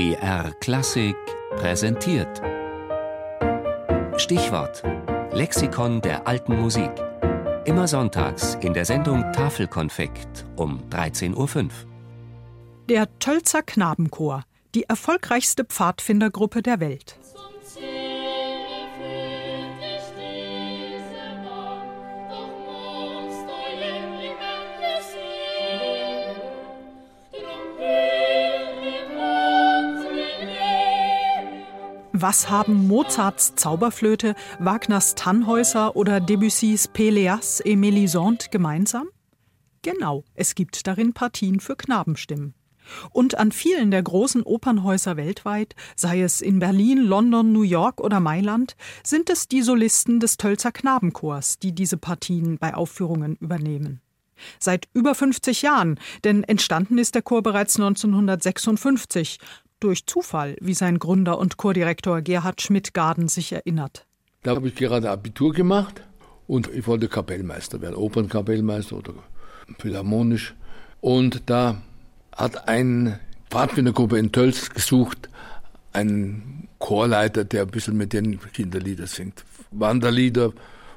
BR Klassik präsentiert. Stichwort: Lexikon der alten Musik. Immer sonntags in der Sendung Tafelkonfekt um 13.05 Uhr. Der Tölzer Knabenchor, die erfolgreichste Pfadfindergruppe der Welt. Was haben Mozarts Zauberflöte, Wagners Tannhäuser oder Debussys Péléas et Mélisande gemeinsam? Genau, es gibt darin Partien für Knabenstimmen. Und an vielen der großen Opernhäuser weltweit, sei es in Berlin, London, New York oder Mailand, sind es die Solisten des Tölzer Knabenchors, die diese Partien bei Aufführungen übernehmen. Seit über 50 Jahren, denn entstanden ist der Chor bereits 1956, durch Zufall, wie sein Gründer und Chordirektor Gerhard Schmidt-Garden sich erinnert. Da habe ich gerade Abitur gemacht und ich wollte Kapellmeister werden, Opernkapellmeister oder philharmonisch. Und da hat ein Pfadfindergruppe in Tölz gesucht, einen Chorleiter, der ein bisschen mit den Kinderlieder singt. Wanderlieder,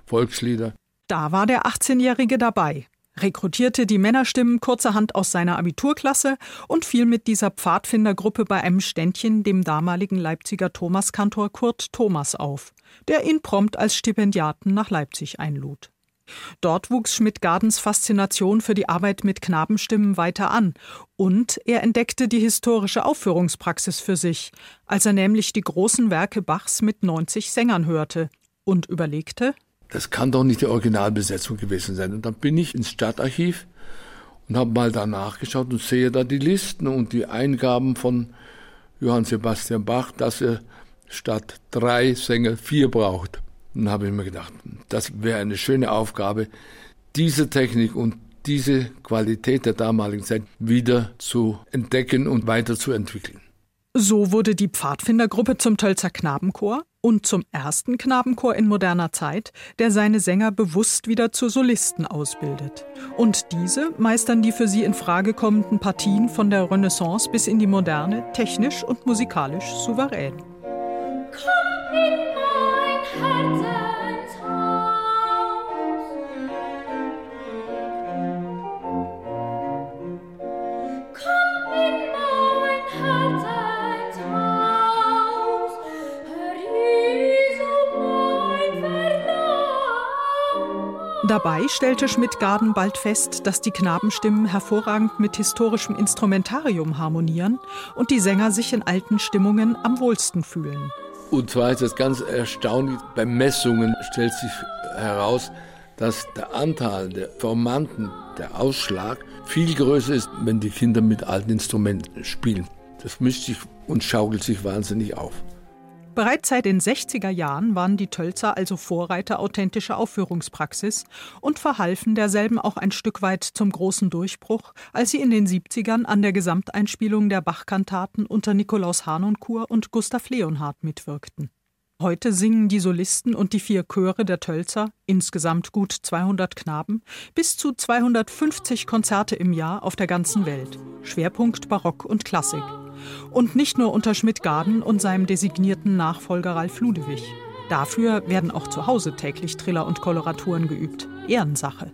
Volkslieder. Da war der 18-Jährige dabei rekrutierte die Männerstimmen kurzerhand aus seiner Abiturklasse und fiel mit dieser Pfadfindergruppe bei einem Ständchen dem damaligen Leipziger Thomaskantor Kurt Thomas auf, der ihn prompt als Stipendiaten nach Leipzig einlud. Dort wuchs Schmidt-Gardens Faszination für die Arbeit mit Knabenstimmen weiter an und er entdeckte die historische Aufführungspraxis für sich, als er nämlich die großen Werke Bachs mit 90 Sängern hörte und überlegte, das kann doch nicht die Originalbesetzung gewesen sein. Und dann bin ich ins Stadtarchiv und habe mal da nachgeschaut und sehe da die Listen und die Eingaben von Johann Sebastian Bach, dass er statt drei Sänger vier braucht. Und dann habe ich mir gedacht, das wäre eine schöne Aufgabe, diese Technik und diese Qualität der damaligen Zeit wieder zu entdecken und weiterzuentwickeln. So wurde die Pfadfindergruppe zum Tölzer Knabenchor und zum ersten Knabenchor in moderner Zeit, der seine Sänger bewusst wieder zu Solisten ausbildet. Und diese meistern die für sie in Frage kommenden Partien von der Renaissance bis in die Moderne technisch und musikalisch souverän. Komm in mein Herz. Dabei stellte Schmidt-Garden bald fest, dass die Knabenstimmen hervorragend mit historischem Instrumentarium harmonieren und die Sänger sich in alten Stimmungen am wohlsten fühlen. Und zwar ist das ganz erstaunlich, bei Messungen stellt sich heraus, dass der Anteil der Formanten, der Ausschlag, viel größer ist, wenn die Kinder mit alten Instrumenten spielen. Das mischt sich und schaukelt sich wahnsinnig auf. Bereits seit den 60er Jahren waren die Tölzer also Vorreiter authentischer Aufführungspraxis und verhalfen derselben auch ein Stück weit zum großen Durchbruch, als sie in den 70ern an der Gesamteinspielung der Bachkantaten unter Nikolaus Harnoncourt und Gustav Leonhardt mitwirkten. Heute singen die Solisten und die vier Chöre der Tölzer, insgesamt gut 200 Knaben, bis zu 250 Konzerte im Jahr auf der ganzen Welt. Schwerpunkt Barock und Klassik. Und nicht nur unter Schmidt-Garden und seinem designierten Nachfolger Ralf Ludewig. Dafür werden auch zu Hause täglich Triller und Koloraturen geübt. Ehrensache.